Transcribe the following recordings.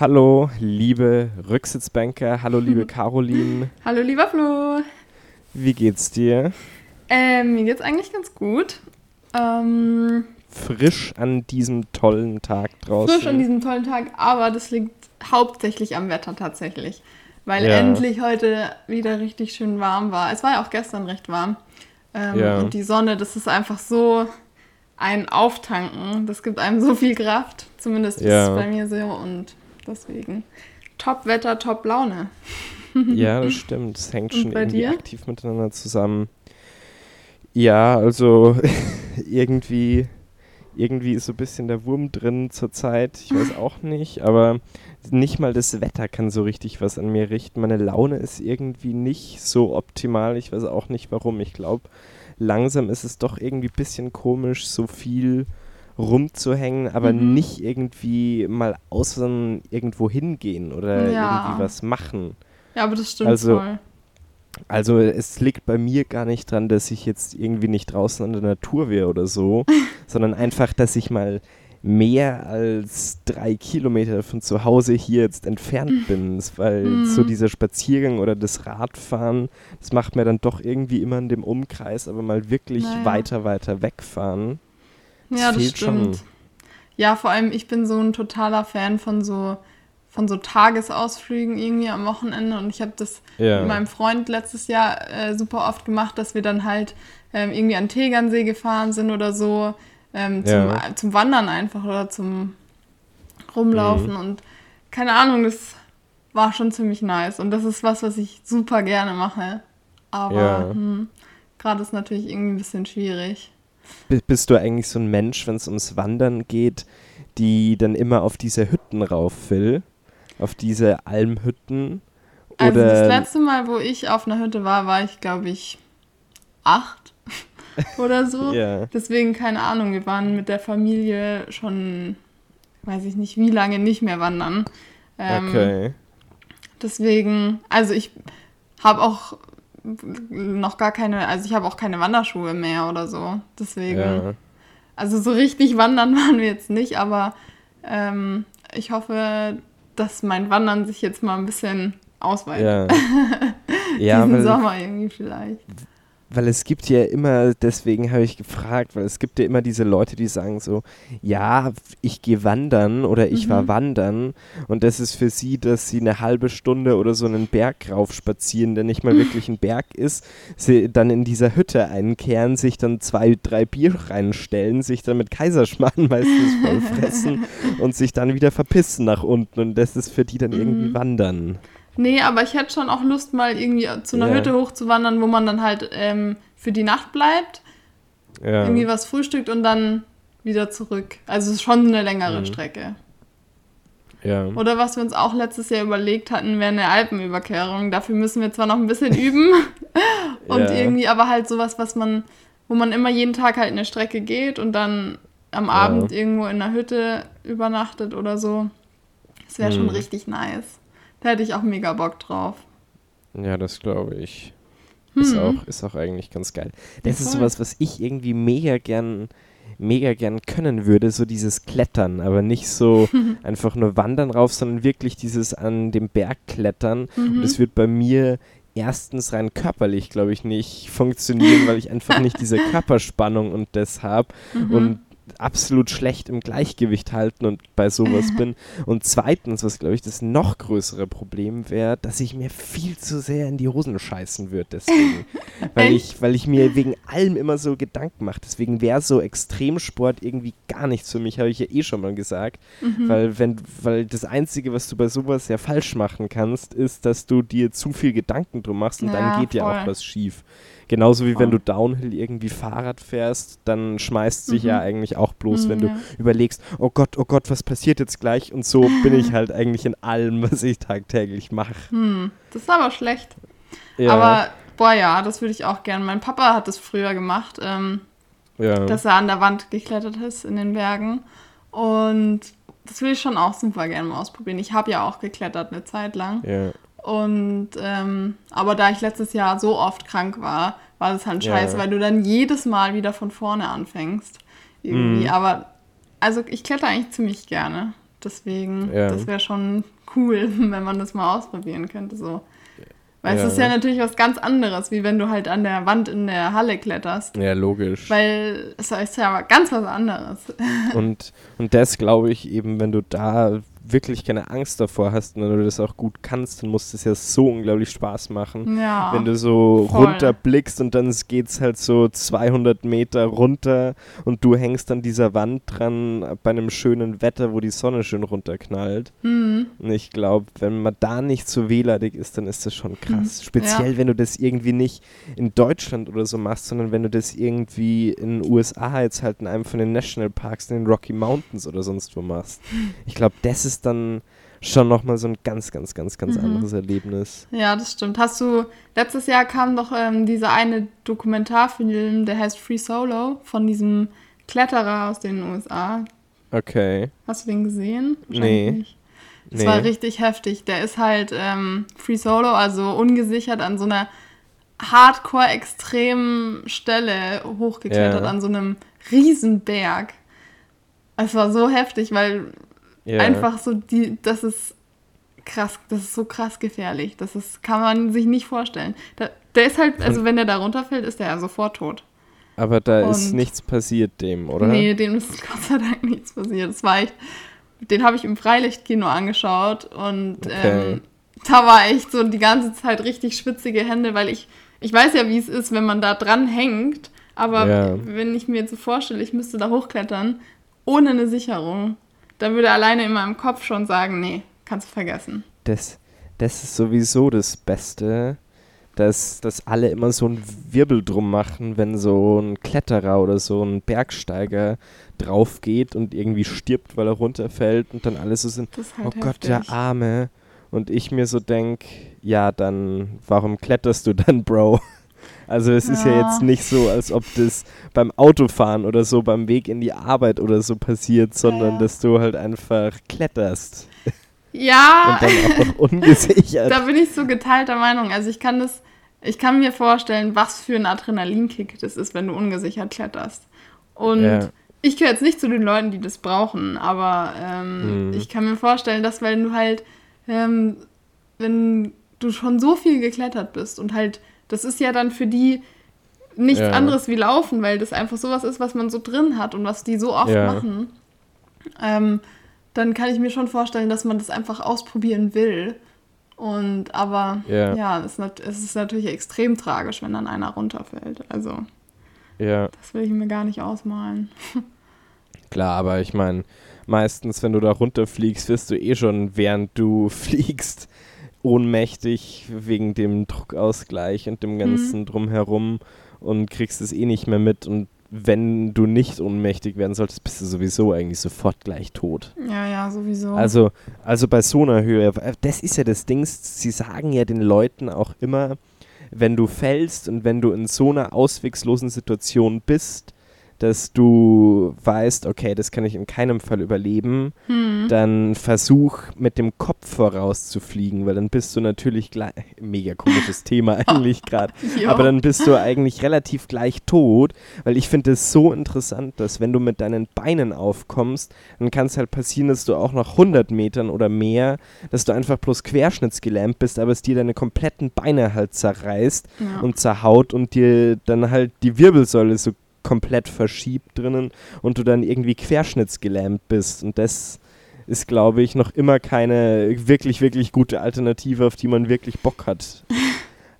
Hallo, liebe Rücksitzbanker. Hallo, liebe Caroline. Hallo, lieber Flo. Wie geht's dir? Ähm, mir geht's eigentlich ganz gut. Ähm, Frisch an diesem tollen Tag draußen. frisch an diesem tollen Tag, aber das liegt hauptsächlich am Wetter tatsächlich. Weil Ja. endlich heute wieder richtig schön warm war. Es war ja auch gestern recht warm. Ähm, Ja. Und die Sonne, das ist einfach so ein Auftanken. Das gibt einem so viel Kraft. Zumindest ist Ja. es bei mir so. Und deswegen Top-Wetter, Top-Laune. Ja, das stimmt. Es hängt schon irgendwie dir? aktiv miteinander zusammen. Ja, also irgendwie, irgendwie ist so ein bisschen der Wurm drin zurzeit. Ich weiß auch nicht, aber nicht mal das Wetter kann so richtig was an mir richten. Meine Laune ist irgendwie nicht so optimal. Ich weiß auch nicht warum. Ich glaube, langsam ist es doch irgendwie ein bisschen komisch, so viel rumzuhängen, aber Mhm. nicht irgendwie mal außen irgendwo hingehen oder Ja. irgendwie was machen. Ja, aber das stimmt Also, voll. Also es liegt bei mir gar nicht dran, dass ich jetzt irgendwie nicht draußen in der Natur wäre oder so, sondern einfach, dass ich mal mehr als drei Kilometer von zu Hause hier jetzt entfernt bin, weil Mhm. so dieser Spaziergang oder das Radfahren, das macht mir dann doch irgendwie immer in dem Umkreis, aber mal wirklich Naja. weiter, weiter wegfahren. das Ja, das fehlt stimmt. schon. Ja, vor allem ich bin so ein totaler Fan von so von so Tagesausflügen irgendwie am Wochenende und ich habe das Ja. mit meinem Freund letztes Jahr äh, super oft gemacht, dass wir dann halt ähm, irgendwie an Tegernsee gefahren sind oder so ähm, zum, Ja. zum Wandern einfach oder zum Rumlaufen Mhm. und keine Ahnung, das war schon ziemlich nice und das ist was, was ich super gerne mache. Aber Ja. hm, gerade ist natürlich irgendwie ein bisschen schwierig. Bist du eigentlich so ein Mensch, wenn es ums Wandern geht, die dann immer auf diese Hütten rauf will? Auf diese Almhütten? Also das letzte Mal, wo ich auf einer Hütte war, war ich, glaube ich, acht oder so. Ja. Deswegen keine Ahnung, wir waren mit der Familie schon, weiß ich nicht, wie lange nicht mehr wandern. Ähm, Okay. Deswegen, also ich habe auch noch gar keine, also ich habe auch keine Wanderschuhe mehr oder so. Deswegen, Ja. also so richtig wandern waren wir jetzt nicht, aber ähm, ich hoffe, dass mein Wandern sich jetzt mal ein bisschen ausweitet. Ja. ja, Diesen Sommer irgendwie vielleicht. Weil es gibt ja immer, deswegen habe ich gefragt, weil es gibt ja immer diese Leute, die sagen so, ja, ich gehe wandern oder ich war Mhm. wandern und das ist für sie, dass sie eine halbe Stunde oder so einen Berg rauf spazieren, der nicht mal wirklich ein Berg ist, sie dann in dieser Hütte einkehren, sich dann zwei, drei Bier reinstellen, sich dann mit Kaiserschmarrn meistens voll fressen und sich dann wieder verpissen nach unten und das ist für die dann irgendwie Mhm. wandern. Nee, aber ich hätte schon auch Lust, mal irgendwie zu einer Ja. Hütte hochzuwandern, wo man dann halt ähm, für die Nacht bleibt, Ja. irgendwie was frühstückt und dann wieder zurück. Also es ist schon eine längere Mhm. Strecke. ja. Oder was wir uns auch letztes Jahr überlegt hatten, wäre eine Alpenüberquerung. Dafür müssen wir zwar noch ein bisschen üben und Ja. irgendwie aber halt sowas, was man, wo man immer jeden Tag halt eine Strecke geht und dann am Abend irgendwo in einer Hütte übernachtet oder so. Das wäre schon Mhm. richtig nice. Da hätte ich auch mega Bock drauf. Ja, das glaube ich. Ist, Hm. auch, ist auch eigentlich ganz geil. Das Ja, ist sowas, was ich irgendwie mega gern, mega gern können würde, so dieses Klettern, aber nicht so einfach nur wandern rauf, sondern wirklich dieses an dem Berg klettern. Mhm. Und das wird bei mir erstens rein körperlich, glaube ich, nicht funktionieren, weil ich einfach nicht diese Körperspannung und das habe Mhm. und absolut schlecht im Gleichgewicht halten und bei sowas bin. Und zweitens, was glaube ich das noch größere Problem wäre, dass ich mir viel zu sehr in die Hosen scheißen würde deswegen. weil, ich, weil ich mir wegen allem immer so Gedanken mache. Deswegen wäre so Extremsport irgendwie gar nichts für mich, habe ich ja eh schon mal gesagt. Mhm. Weil, wenn, weil das Einzige, was du bei sowas ja falsch machen kannst, ist, dass du dir zu viel Gedanken drum machst und Ja, dann geht ja auch was schief. Genauso wie wenn Voll. du Downhill irgendwie Fahrrad fährst, dann schmeißt sich Mhm. ja eigentlich auch bloß, wenn Mhm, du ja. überlegst, oh Gott, oh Gott, was passiert jetzt gleich? Und so bin ich halt eigentlich in allem, was ich tagtäglich mache. Hm, das ist aber schlecht. Ja. Aber, boah, ja, das würde ich auch gern. Mein Papa hat das früher gemacht. Ähm, ja. dass er an der Wand geklettert ist in den Bergen. Und das will ich schon auch super gerne mal ausprobieren. Ich habe ja auch geklettert eine Zeit lang. Ja. Und ähm, aber da ich letztes Jahr so oft krank war, war das halt scheiße, ja. weil du dann jedes Mal wieder von vorne anfängst. Irgendwie. Mhm. Aber also ich kletter eigentlich ziemlich gerne. Deswegen, ja. das wäre schon cool, wenn man das mal ausprobieren könnte. So. Weil ja. es ist ja natürlich was ganz anderes, wie wenn du halt an der Wand in der Halle kletterst. Ja, logisch. Weil es ist ja ganz was anderes. Und, und das glaube ich eben, wenn du da wirklich keine Angst davor hast und wenn du das auch gut kannst, dann muss das ja so unglaublich Spaß machen. Ja, wenn du so voll. runterblickst und dann geht es halt so 200 Meter runter und du hängst an dieser Wand dran bei einem schönen Wetter, wo die Sonne schön runterknallt. Mhm. Und ich glaube, wenn man da nicht so wehleidig ist, dann ist das schon krass. Mhm. Speziell, ja. wenn du das irgendwie nicht in Deutschland oder so machst, sondern wenn du das irgendwie in den USA jetzt halt in einem von den Nationalparks, in den Rocky Mountains oder sonst wo machst. Ich glaube, das ist ist dann schon nochmal so ein ganz, ganz, ganz, ganz mhm. anderes Erlebnis. Ja, das stimmt. Hast du, letztes Jahr kam doch ähm, dieser eine Dokumentarfilm, der heißt Free Solo, von diesem Kletterer aus den USA. Okay. Hast du den gesehen? Nee. Nicht. Das nee. war richtig heftig. Der ist halt ähm, Free Solo, also ungesichert an so einer hardcore-extremen Stelle hochgeklettert, ja. an so einem Riesenberg. Es war so heftig, weil Yeah. Einfach so, die, das ist krass, das ist so krass gefährlich. Das ist, kann man sich nicht vorstellen. Da, der ist halt, also wenn der da runterfällt, ist der ja sofort tot. Aber da und ist nichts passiert dem, oder? Nee, dem ist Gott sei Dank nichts passiert. Das war echt, den habe ich im Freilichtkino angeschaut und okay. ähm, da war echt so die ganze Zeit richtig schwitzige Hände, weil ich, ich weiß ja, wie es ist, wenn man da dran hängt, aber ja. wenn ich mir jetzt so vorstelle, ich müsste da hochklettern, ohne eine Sicherung, da würde alleine in meinem Kopf schon sagen, nee, kannst du vergessen. Das, das ist sowieso das Beste, dass, dass alle immer so einen Wirbel drum machen, wenn so ein Kletterer oder so ein Bergsteiger drauf geht und irgendwie stirbt, weil er runterfällt und dann alles so sind, halt oh heftig. Gott, der Arme. Und ich mir so denke, ja, dann, warum kletterst du dann, Bro? Also es ja. ist ja jetzt nicht so, als ob das beim Autofahren oder so, beim Weg in die Arbeit oder so passiert, sondern ja. dass du halt einfach kletterst. Ja. Und dann auch ungesichert. da bin ich so geteilter Meinung. Also ich kann das, ich kann mir vorstellen, was für ein Adrenalinkick das ist, wenn du ungesichert kletterst. Und ja. ich gehöre jetzt nicht zu den Leuten, die das brauchen, aber ähm, mhm. ich kann mir vorstellen, dass wenn du halt, ähm, wenn du schon so viel geklettert bist und halt das ist ja dann für die nichts ja. anderes wie Laufen, weil das einfach sowas ist, was man so drin hat und was die so oft ja. machen. Ähm, dann kann ich mir schon vorstellen, dass man das einfach ausprobieren will. Und aber ja, ja es, es ist natürlich extrem tragisch, wenn dann einer runterfällt. Also ja. das will ich mir gar nicht ausmalen. Klar, aber ich meine, meistens, wenn du da runterfliegst, wirst du eh schon, während du fliegst, ohnmächtig wegen dem Druckausgleich und dem mhm. ganzen mhm. Drumherum und kriegst es eh nicht mehr mit. Und wenn du nicht ohnmächtig werden solltest, bist du sowieso eigentlich sofort gleich tot. Ja, ja, sowieso. Also, also bei so einer Höhe, das ist ja das Ding, sie sagen ja den Leuten auch immer, wenn du fällst und wenn du in so einer auswegslosen Situation bist, dass du weißt, okay, das kann ich in keinem Fall überleben, hm. dann versuch mit dem Kopf vorauszufliegen, weil dann bist du natürlich gleich, mega komisches Thema eigentlich gerade, aber dann bist du eigentlich relativ gleich tot, weil ich finde es so interessant, dass wenn du mit deinen Beinen aufkommst, dann kann es halt passieren, dass du auch nach 100 Metern oder mehr, dass du einfach bloß querschnittsgelähmt bist, aber es dir deine kompletten Beine halt zerreißt ja. und zerhaut und dir dann halt die Wirbelsäule so komplett verschiebt drinnen und du dann irgendwie querschnittsgelähmt bist. Und das ist, glaube ich, noch immer keine wirklich, wirklich gute Alternative, auf die man wirklich Bock hat.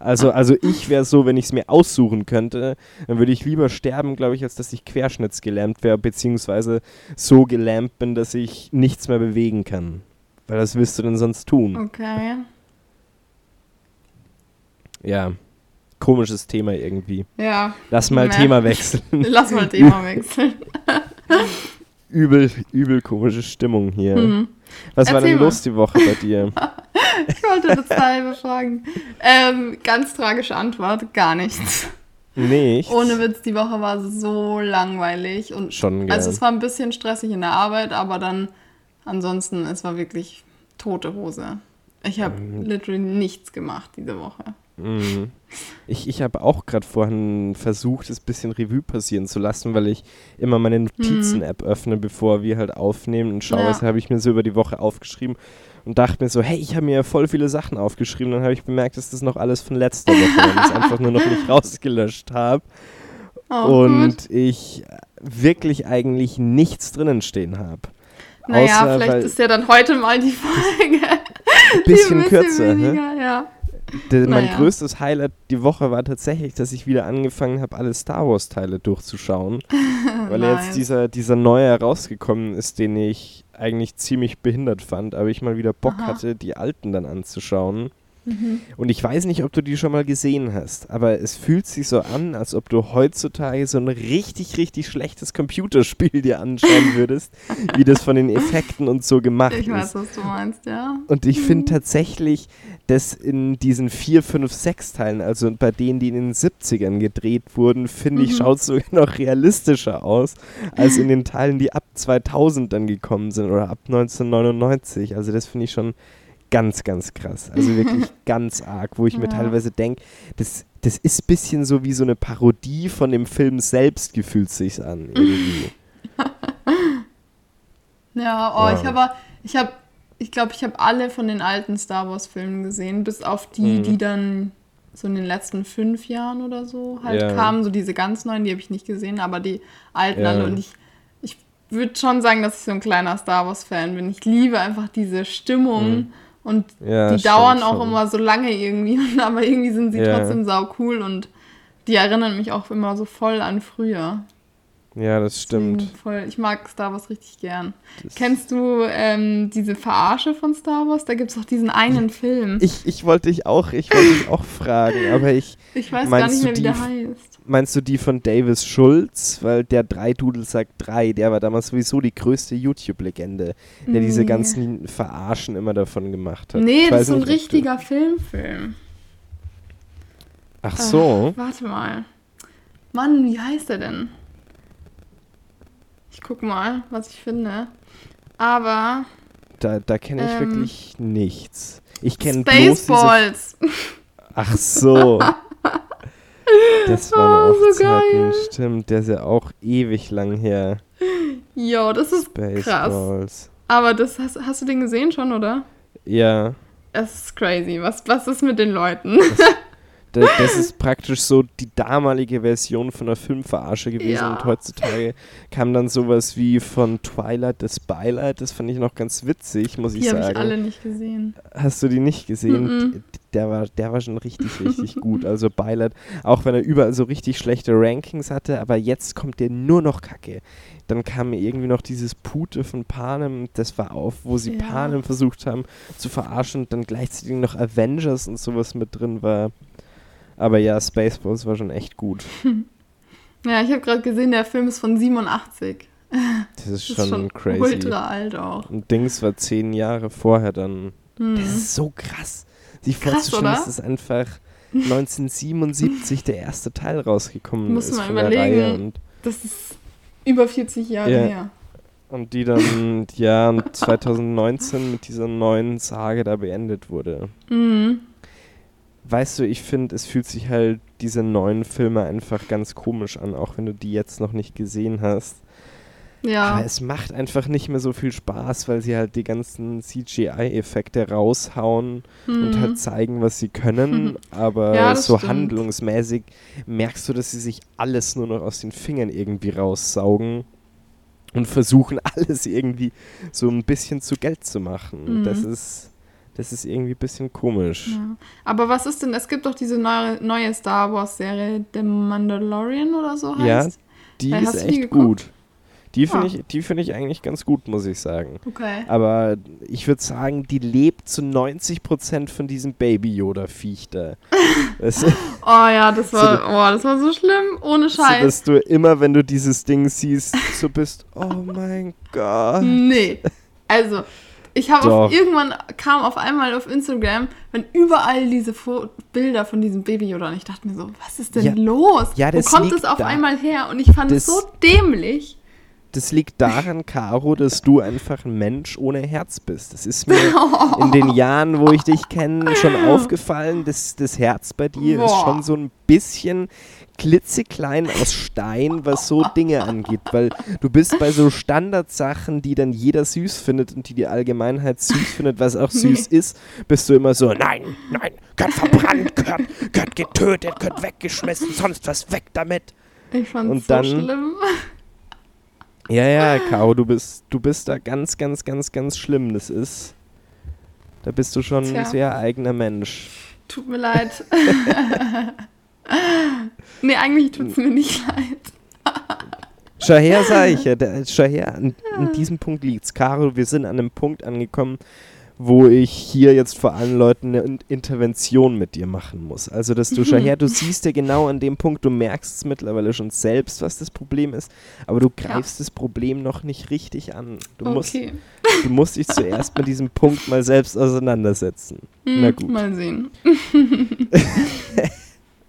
Also, also ich wäre so, wenn ich es mir aussuchen könnte, dann würde ich lieber sterben, glaube ich, als dass ich querschnittsgelähmt wäre, beziehungsweise so gelähmt bin, dass ich nichts mehr bewegen kann. Weil das willst du denn sonst tun? Okay. Ja komisches Thema irgendwie. Ja. Lass mal ja. Thema wechseln. Lass mal Thema wechseln. übel, übel komische Stimmung hier. Mhm. Was Erzähl war denn mal. los die Woche bei dir? ich wollte das selber fragen. Ähm, ganz tragische Antwort, gar nichts. Nicht. Ohne Witz, die Woche war so langweilig. Und Schon, gern. Also es war ein bisschen stressig in der Arbeit, aber dann ansonsten, es war wirklich tote Hose. Ich habe mhm. literally nichts gemacht diese Woche. Mhm. Ich, ich habe auch gerade vorhin versucht, es ein bisschen Revue passieren zu lassen, weil ich immer meine Notizen-App mhm. öffne, bevor wir halt aufnehmen und schaue, ja. was habe ich mir so über die Woche aufgeschrieben und dachte mir so, hey, ich habe mir voll viele Sachen aufgeschrieben. Dann habe ich bemerkt, dass das noch alles von letzter Woche ist, einfach nur noch nicht rausgelöscht habe. Oh, und gut. ich wirklich eigentlich nichts drinnen stehen habe. Naja, Außer, vielleicht ist ja dann heute mal die Folge. Bisschen, bisschen kürzer, weniger, ne? ja. Der, naja. Mein größtes Highlight die Woche war tatsächlich, dass ich wieder angefangen habe, alle Star Wars-Teile durchzuschauen. weil nice. jetzt dieser, dieser neue herausgekommen ist, den ich eigentlich ziemlich behindert fand, aber ich mal wieder Bock Aha. hatte, die alten dann anzuschauen. Mhm. Und ich weiß nicht, ob du die schon mal gesehen hast, aber es fühlt sich so an, als ob du heutzutage so ein richtig, richtig schlechtes Computerspiel dir anschauen würdest, wie das von den Effekten und so gemacht ich ist. Ich weiß, was du meinst, ja. Und ich finde mhm. tatsächlich, dass in diesen 4, 5, 6 Teilen, also bei denen, die in den 70ern gedreht wurden, finde ich, mhm. schaut es sogar noch realistischer aus, als in den Teilen, die ab 2000 dann gekommen sind oder ab 1999. Also das finde ich schon ganz, ganz krass. Also wirklich ganz arg, wo ich ja. mir teilweise denke, das, das ist ein bisschen so wie so eine Parodie von dem Film selbst, gefühlt sich an. Irgendwie. ja, oh, wow. ich habe, ich habe, ich glaube, ich habe alle von den alten Star Wars Filmen gesehen, bis auf die, mhm. die dann so in den letzten fünf Jahren oder so halt ja. kamen. So diese ganz neuen, die habe ich nicht gesehen, aber die alten ja. alle. Und ich, ich würde schon sagen, dass ich so ein kleiner Star Wars Fan bin. Ich liebe einfach diese Stimmung. Mhm und ja, die dauern auch schon. immer so lange irgendwie, aber irgendwie sind sie trotzdem sau cool und die erinnern mich auch immer so voll an früher. Ja, das stimmt. Voll, ich mag Star Wars richtig gern. Das Kennst du ähm, diese Verarsche von Star Wars? Da gibt es doch diesen einen Film. Ich, ich wollte dich auch, ich wollte dich auch fragen, aber ich. Ich weiß gar nicht mehr, wie der heißt. Meinst du die von Davis Schulz? Weil der Drei-Dudel sagt drei, der war damals sowieso die größte YouTube-Legende, der nee. diese ganzen Verarschen immer davon gemacht hat. Nee, das ist ein richtiger Filmfilm. Ach so. Ach, warte mal. Mann, wie heißt der denn? Ich guck mal, was ich finde. Aber. Da, da kenne ich ähm, wirklich nichts. Ich kenne Spaceballs. Ach so. Das waren oh, so geil. stimmt. Der ist ja auch ewig lang her. Jo, das ist Spaceballs. krass. Aber das hast, hast du den gesehen schon, oder? Ja. Das ist crazy. Was, was ist mit den Leuten? Das, das ist praktisch so die damalige Version von einer Filmverarsche gewesen ja. und heutzutage kam dann sowas wie von Twilight das Beileid. Das fand ich noch ganz witzig, muss die ich sagen. Die habe ich alle nicht gesehen. Hast du die nicht gesehen? Mm -mm. Der war, der war schon richtig, richtig gut. Also Beileid, auch wenn er überall so richtig schlechte Rankings hatte, aber jetzt kommt der nur noch Kacke. Dann kam irgendwie noch dieses Pute von Panem, das war auf, wo sie ja. Panem versucht haben zu verarschen und dann gleichzeitig noch Avengers und sowas mit drin war. Aber ja, Spaceballs war schon echt gut. Ja, ich habe gerade gesehen, der Film ist von 87. Das ist schon, das ist schon crazy. Ultra alt auch. Und Dings war zehn Jahre vorher dann. Hm. Das ist so krass. Sich vorzustellen, dass es einfach 1977 der erste Teil rausgekommen Muss ist. Muss man überlegen. das ist über 40 Jahre ja. her. Und die dann, ja, 2019 mit dieser neuen Sage da beendet wurde. Mhm weißt du, ich finde, es fühlt sich halt diese neuen Filme einfach ganz komisch an, auch wenn du die jetzt noch nicht gesehen hast. Ja. Aber es macht einfach nicht mehr so viel Spaß, weil sie halt die ganzen CGI-Effekte raushauen mhm. und halt zeigen, was sie können. Aber ja, so stimmt. handlungsmäßig merkst du, dass sie sich alles nur noch aus den Fingern irgendwie raussaugen und versuchen, alles irgendwie so ein bisschen zu Geld zu machen. Mhm. Das ist das ist irgendwie ein bisschen komisch. Ja. Aber was ist denn, es gibt doch diese neue, neue Star Wars-Serie, The Mandalorian oder so heißt. Ja, die äh, ist echt die gut. Die finde ah. ich, find ich eigentlich ganz gut, muss ich sagen. Okay. Aber ich würde sagen, die lebt zu 90% von diesem Baby-Yoda-Viech da. oh ja, das war, so, oh, das war so schlimm, ohne Scheiß. So, dass du immer, wenn du dieses Ding siehst, so bist, oh mein Gott. Nee, also Ich habe irgendwann kam auf einmal auf Instagram, wenn überall diese Fo Bilder von diesem Baby oder ich dachte mir so, was ist denn ja, los? Ja, Wo kommt es auf da. einmal her? Und ich fand das, es so dämlich. Das liegt daran, Caro, dass du einfach ein Mensch ohne Herz bist. Das ist mir in den Jahren, wo ich dich kenne, schon aufgefallen. dass das Herz bei dir Boah. ist schon so ein bisschen klitzeklein aus Stein, was so Dinge angeht, weil du bist bei so Standardsachen, die dann jeder süß findet und die die Allgemeinheit süß findet, was auch süß ist, bist du immer so, nein, nein, gehört verbrannt, gehört, gehört getötet, gehört weggeschmissen, sonst was weg damit. Ich fand's und dann, so schlimm. Ja, ja, Caro, du bist, du bist da ganz, ganz, ganz, ganz schlimm. Das ist, da bist du schon Tja. ein sehr eigener Mensch. Tut mir leid. nee, eigentlich tut es mir nicht leid. Schau her, sag ich ja. Schau her, an, an diesem Punkt liegt's. Caro, wir sind an einem Punkt angekommen, wo ich hier jetzt vor allen Leuten eine Intervention mit dir machen muss. Also, dass du, schau her, du siehst ja genau an dem Punkt, du merkst es mittlerweile schon selbst, was das Problem ist, aber du greifst ja. das Problem noch nicht richtig an. Du, okay. musst, du musst dich zuerst mit diesem Punkt mal selbst auseinandersetzen. Hm, Na gut. Mal sehen.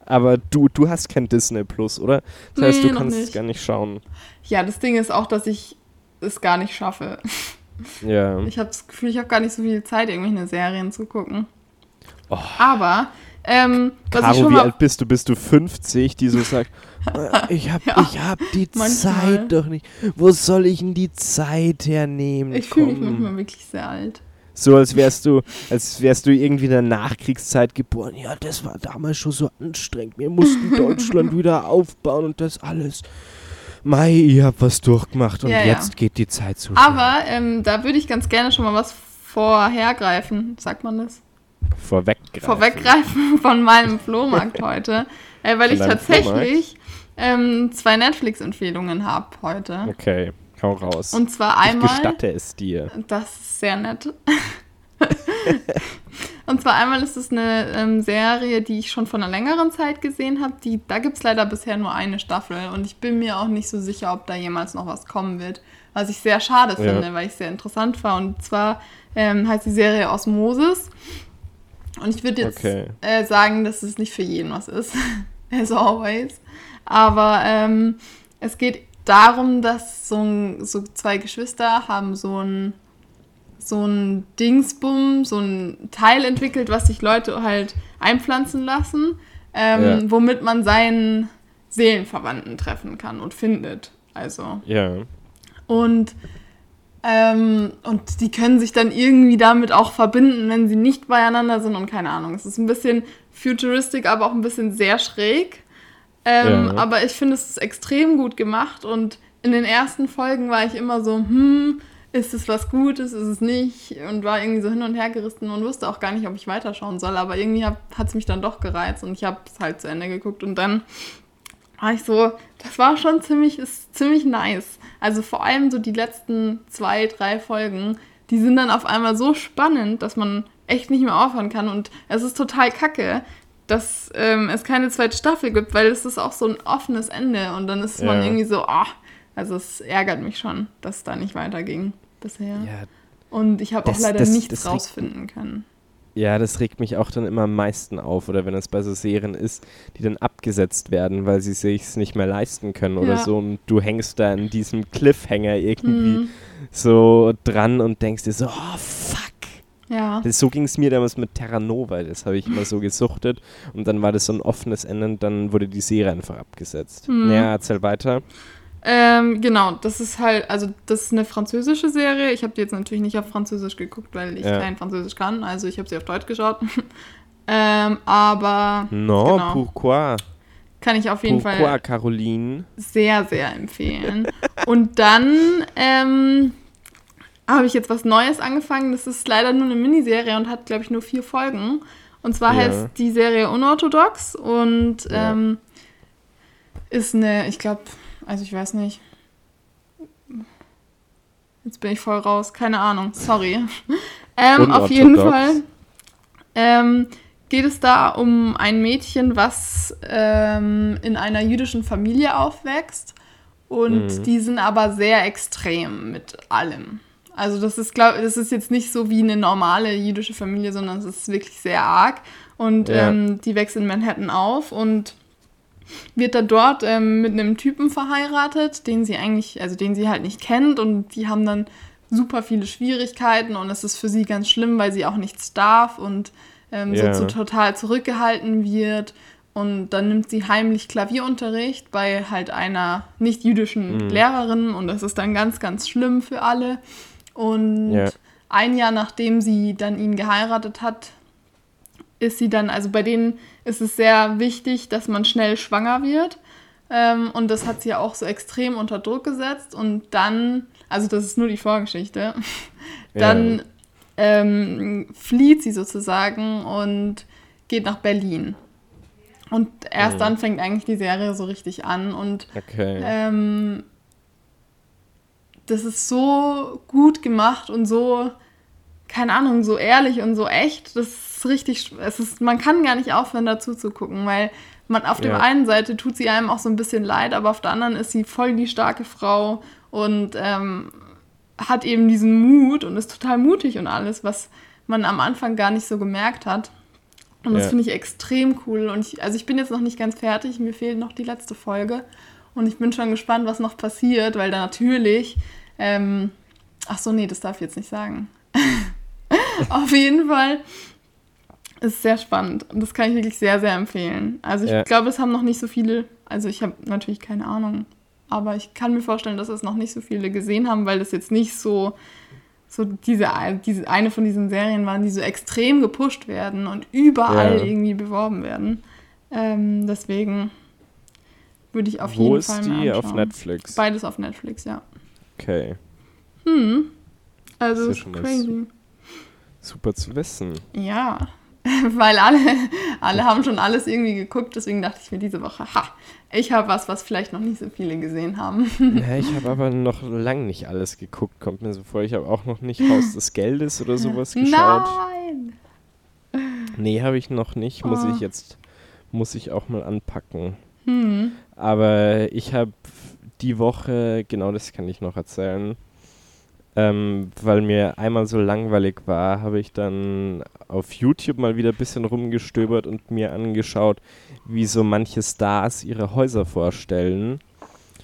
aber du, du hast kein Disney Plus, oder? Das heißt, nee, du kannst es gar nicht schauen. Ja, das Ding ist auch, dass ich es gar nicht schaffe. Ja. Ich habe das Gefühl, ich habe gar nicht so viel Zeit, irgendwelche Serien zu gucken. Oh. Aber, ähm, was Caro, ich schon wie alt bist du? Bist du 50, die so sagt, äh, ich habe ja, ich hab die manchmal. Zeit doch nicht. Wo soll ich denn die Zeit hernehmen? Ich fühle mich manchmal wirklich sehr alt. So als wärst du, als wärst du irgendwie in der Nachkriegszeit geboren. Ja, das war damals schon so anstrengend. Wir mussten Deutschland wieder aufbauen und das alles. Mai, ihr habt was durchgemacht und ja, jetzt ja. geht die Zeit zu. Aber ähm, da würde ich ganz gerne schon mal was vorhergreifen, sagt man das? Vorweggreifen. Vorweggreifen von meinem Flohmarkt heute. Äh, weil ich tatsächlich ähm, zwei Netflix-Empfehlungen habe heute. Okay, hau raus. Und zwar einmal. Ich gestatte es dir. Das ist sehr nett. Und zwar einmal ist es eine ähm, Serie, die ich schon vor einer längeren Zeit gesehen habe. Da gibt es leider bisher nur eine Staffel und ich bin mir auch nicht so sicher, ob da jemals noch was kommen wird. Was ich sehr schade ja. finde, weil ich sehr interessant war. Und zwar ähm, heißt die Serie Osmosis. Und ich würde jetzt okay. äh, sagen, dass es nicht für jeden was ist. As always. Aber ähm, es geht darum, dass so, ein, so zwei Geschwister haben so ein so ein Dingsbum, so ein Teil entwickelt, was sich Leute halt einpflanzen lassen, ähm, ja. womit man seinen Seelenverwandten treffen kann und findet. Also. Ja. Und, ähm, und die können sich dann irgendwie damit auch verbinden, wenn sie nicht beieinander sind und keine Ahnung. Es ist ein bisschen futuristisch, aber auch ein bisschen sehr schräg. Ähm, ja. Aber ich finde, es ist extrem gut gemacht und in den ersten Folgen war ich immer so, hm, ist es was Gutes, ist es nicht? Und war irgendwie so hin und her gerissen und wusste auch gar nicht, ob ich weiterschauen soll. Aber irgendwie hat es mich dann doch gereizt und ich habe es halt zu Ende geguckt. Und dann war ich so, das war schon ziemlich, ist ziemlich nice. Also vor allem so die letzten zwei, drei Folgen, die sind dann auf einmal so spannend, dass man echt nicht mehr aufhören kann. Und es ist total kacke, dass ähm, es keine zweite Staffel gibt, weil es ist auch so ein offenes Ende. Und dann ist ja. man irgendwie so, ah, also es ärgert mich schon, dass es da nicht weiterging bisher. Ja, und ich habe auch leider das, nichts das rausfinden können. Ja, das regt mich auch dann immer am meisten auf, oder wenn es bei so Serien ist, die dann abgesetzt werden, weil sie sich nicht mehr leisten können ja. oder so und du hängst da in diesem Cliffhanger irgendwie mhm. so dran und denkst dir so, oh fuck. Ja. Das, so ging es mir damals mit Terra Nova, das habe ich immer so gesuchtet und dann war das so ein offenes Ende und dann wurde die Serie einfach abgesetzt. Mhm. Naja, erzähl weiter. Ähm, genau, das ist halt, also das ist eine französische Serie. Ich habe die jetzt natürlich nicht auf Französisch geguckt, weil ich ja. kein Französisch kann. Also ich habe sie auf Deutsch geschaut. ähm, aber. No, genau, pourquoi? Kann ich auf jeden pourquoi, Fall. Caroline? Sehr, sehr empfehlen. Und dann ähm, habe ich jetzt was Neues angefangen. Das ist leider nur eine Miniserie und hat, glaube ich, nur vier Folgen. Und zwar ja. heißt die Serie Unorthodox und ja. ähm, ist eine, ich glaube, also ich weiß nicht. Jetzt bin ich voll raus. Keine Ahnung. Sorry. ähm, auf jeden Fall ähm, geht es da um ein Mädchen, was ähm, in einer jüdischen Familie aufwächst. Und mhm. die sind aber sehr extrem mit allem. Also das ist, glaube das ist jetzt nicht so wie eine normale jüdische Familie, sondern es ist wirklich sehr arg. Und ja. ähm, die wächst in Manhattan auf und wird dann dort ähm, mit einem Typen verheiratet, den sie eigentlich, also den sie halt nicht kennt und die haben dann super viele Schwierigkeiten und es ist für sie ganz schlimm, weil sie auch nichts darf und ähm, yeah. so, total zurückgehalten wird. Und dann nimmt sie heimlich Klavierunterricht bei halt einer nicht-jüdischen mm. Lehrerin und das ist dann ganz, ganz schlimm für alle. Und yeah. ein Jahr nachdem sie dann ihn geheiratet hat, ist sie dann, also bei denen ist es sehr wichtig, dass man schnell schwanger wird. Ähm, und das hat sie ja auch so extrem unter Druck gesetzt. Und dann, also das ist nur die Vorgeschichte, dann ja. ähm, flieht sie sozusagen und geht nach Berlin. Und erst mhm. dann fängt eigentlich die Serie so richtig an. Und okay. ähm, das ist so gut gemacht und so, keine Ahnung, so ehrlich und so echt. Das ist richtig, es ist, man kann gar nicht aufhören, dazu zu gucken, weil man auf ja. der einen Seite tut sie einem auch so ein bisschen leid, aber auf der anderen ist sie voll die starke Frau und ähm, hat eben diesen Mut und ist total mutig und alles, was man am Anfang gar nicht so gemerkt hat. Und das ja. finde ich extrem cool. Und ich, also ich bin jetzt noch nicht ganz fertig, mir fehlt noch die letzte Folge. Und ich bin schon gespannt, was noch passiert, weil da natürlich. Ähm, ach so, nee, das darf ich jetzt nicht sagen. Auf jeden Fall ist sehr spannend. Und das kann ich wirklich sehr, sehr empfehlen. Also ich ja. glaube, es haben noch nicht so viele. Also ich habe natürlich keine Ahnung. Aber ich kann mir vorstellen, dass es noch nicht so viele gesehen haben, weil das jetzt nicht so so diese, diese eine von diesen Serien waren, die so extrem gepusht werden und überall ja. irgendwie beworben werden. Ähm, deswegen würde ich auf Wo jeden Fall mal Wo ist die auf Netflix? Beides auf Netflix, ja. Okay. Hm. Also das ist, ist crazy. Super zu wissen. Ja. Weil alle, alle haben schon alles irgendwie geguckt, deswegen dachte ich mir diese Woche, ha, ich habe was, was vielleicht noch nicht so viele gesehen haben. Ja, ich habe aber noch lange nicht alles geguckt, kommt mir so vor. Ich habe auch noch nicht Haus des Geldes oder sowas geschaut. Nein! Nee, habe ich noch nicht. Muss oh. ich jetzt, muss ich auch mal anpacken. Hm. Aber ich habe die Woche, genau das kann ich noch erzählen, ähm, weil mir einmal so langweilig war, habe ich dann auf YouTube mal wieder ein bisschen rumgestöbert und mir angeschaut, wie so manche Stars ihre Häuser vorstellen.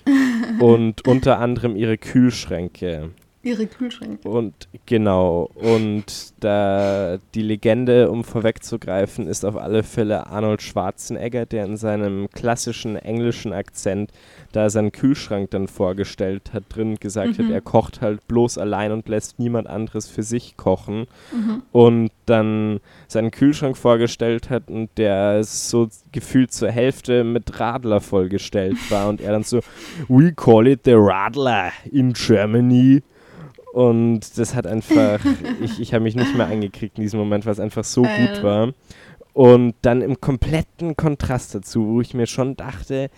und unter anderem ihre Kühlschränke. Ihre Kühlschränke. Und genau. Und da die Legende, um vorwegzugreifen, ist auf alle Fälle Arnold Schwarzenegger, der in seinem klassischen englischen Akzent da seinen Kühlschrank dann vorgestellt hat, drin gesagt mhm. hat, er kocht halt bloß allein und lässt niemand anderes für sich kochen. Mhm. Und dann seinen Kühlschrank vorgestellt hat und der so gefühlt zur Hälfte mit Radler vollgestellt war. und er dann so, we call it the Radler in Germany. Und das hat einfach, ich, ich habe mich nicht mehr angekriegt in diesem Moment, weil es einfach so äh. gut war. Und dann im kompletten Kontrast dazu, wo ich mir schon dachte,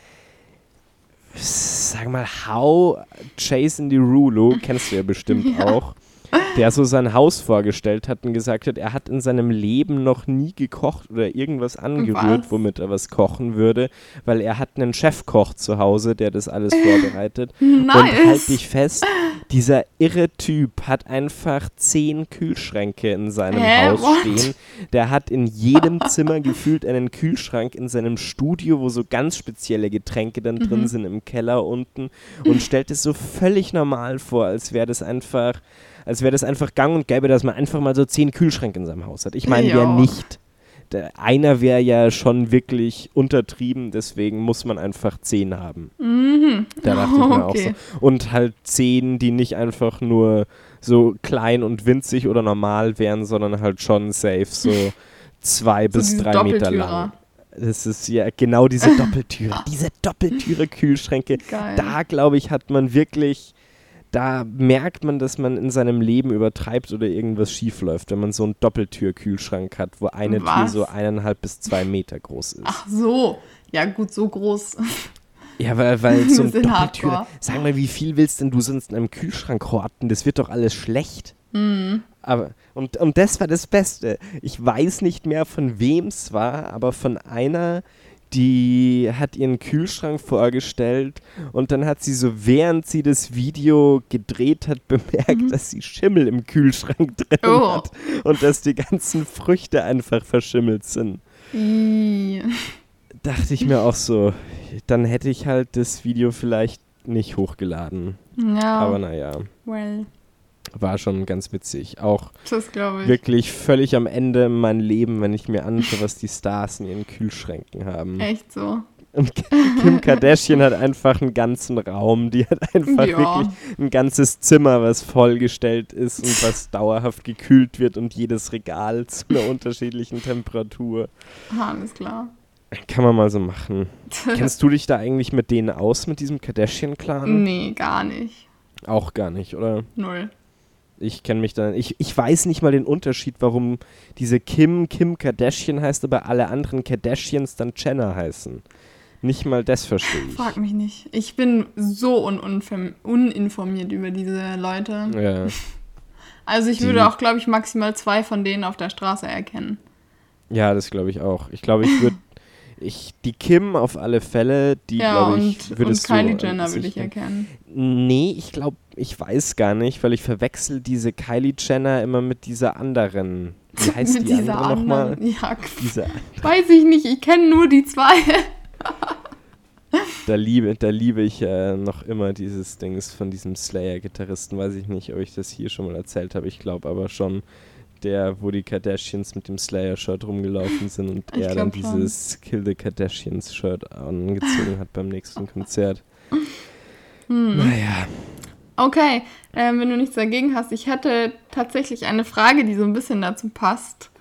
sag mal, How Jason Derulo, kennst du ja bestimmt ja. auch, der so sein Haus vorgestellt hat und gesagt hat, er hat in seinem Leben noch nie gekocht oder irgendwas angerührt, was? womit er was kochen würde, weil er hat einen Chefkoch zu Hause, der das alles vorbereitet. nice. Und halt dich fest, dieser irre Typ hat einfach zehn Kühlschränke in seinem Hä, Haus what? stehen. Der hat in jedem Zimmer gefühlt einen Kühlschrank in seinem Studio, wo so ganz spezielle Getränke dann drin mhm. sind im Keller unten und stellt es so völlig normal vor, als wäre das einfach als wäre das einfach gang und gäbe, dass man einfach mal so zehn Kühlschränke in seinem Haus hat. Ich meine, wer nicht? Der, einer wäre ja schon wirklich untertrieben, deswegen muss man einfach zehn haben. Mhm. Da dachte ich mir okay. auch so. Und halt zehn, die nicht einfach nur so klein und winzig oder normal wären, sondern halt schon safe so zwei so bis drei Meter lang. Das ist ja genau diese Doppeltüre, diese Doppeltüre-Kühlschränke. Da, glaube ich, hat man wirklich da merkt man, dass man in seinem Leben übertreibt oder irgendwas schief läuft, wenn man so einen Doppeltür-Kühlschrank hat, wo eine Was? Tür so eineinhalb bis zwei Meter groß ist. Ach so, ja gut, so groß. Ja, weil, weil so ein Doppeltür. Sag mal, wie viel willst denn du sonst in einem Kühlschrank horten? Das wird doch alles schlecht. Mhm. Aber, und, und das war das Beste. Ich weiß nicht mehr, von wem es war, aber von einer die hat ihren Kühlschrank vorgestellt und dann hat sie so, während sie das Video gedreht hat, bemerkt, mhm. dass sie Schimmel im Kühlschrank drin oh. hat und dass die ganzen Früchte einfach verschimmelt sind. I. Dachte ich mir auch so, dann hätte ich halt das Video vielleicht nicht hochgeladen. Ja. Aber naja. Well. War schon ganz witzig. Auch wirklich völlig am Ende mein Leben, wenn ich mir anschaue, was die Stars in ihren Kühlschränken haben. Echt so. Und Kim Kardashian hat einfach einen ganzen Raum. Die hat einfach ja. wirklich ein ganzes Zimmer, was vollgestellt ist und was dauerhaft gekühlt wird und jedes Regal zu einer unterschiedlichen Temperatur. Alles klar. Kann man mal so machen. Kennst du dich da eigentlich mit denen aus, mit diesem Kardashian-Clan? Nee, gar nicht. Auch gar nicht, oder? Null. Ich kenne mich da. Ich, ich weiß nicht mal den Unterschied, warum diese Kim Kim Kardashian heißt, aber alle anderen Kardashians dann Jenner heißen. Nicht mal das verstehe ich. Frag mich nicht. Ich bin so un uninformiert über diese Leute. Ja. Also ich Die. würde auch, glaube ich, maximal zwei von denen auf der Straße erkennen. Ja, das glaube ich auch. Ich glaube, ich würde ich, die Kim auf alle Fälle, die ja, glaube ich, und, würdest und Kylie du, Jenner würde ich erkennen. Nee, ich glaube, ich weiß gar nicht, weil ich verwechsel diese Kylie Jenner immer mit dieser anderen. Wie heißt die andere nochmal? Ja, diese weiß ich nicht, ich kenne nur die zwei. da liebe, da liebe ich äh, noch immer dieses Dings von diesem Slayer-Gitarristen. Weiß ich nicht, ob ich das hier schon mal erzählt habe. Ich glaube aber schon der, wo die Kardashians mit dem Slayer-Shirt rumgelaufen sind und ich er dann dieses schon. Kill the Kardashians-Shirt angezogen hat beim nächsten Konzert. Hm. Naja. Okay, äh, wenn du nichts dagegen hast, ich hätte tatsächlich eine Frage, die so ein bisschen dazu passt.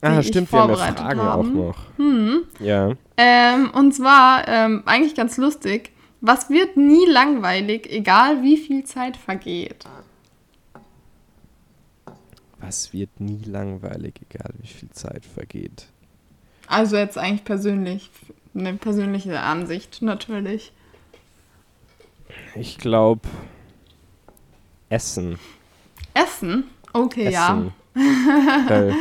Ah, stimmt, wir haben ja Fragen haben. auch noch. Hm. Ja. Ähm, und zwar, ähm, eigentlich ganz lustig, was wird nie langweilig, egal wie viel Zeit vergeht? Was wird nie langweilig, egal wie viel Zeit vergeht? Also jetzt eigentlich persönlich, eine persönliche Ansicht natürlich. Ich glaube, Essen. Essen? Okay, Essen. ja.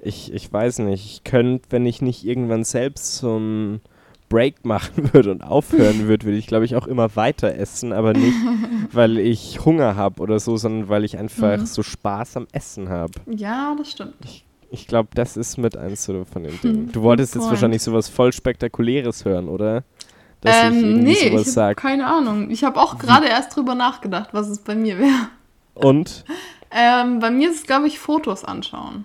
ich, ich weiß nicht, ich könnte, wenn ich nicht irgendwann selbst so ein Break machen würde und aufhören würde, würde ich, glaube ich, auch immer weiter essen, aber nicht, weil ich Hunger habe oder so, sondern weil ich einfach mhm. so Spaß am Essen habe. Ja, das stimmt. Ich, ich glaube, das ist mit eins so von den Dingen. Du wolltest jetzt wahrscheinlich sowas voll Spektakuläres hören, oder? Dass ähm, ich irgendwie nee, sowas ich habe keine Ahnung. Ich habe auch gerade erst drüber nachgedacht, was es bei mir wäre. Und? ähm, bei mir ist es, glaube ich, Fotos anschauen.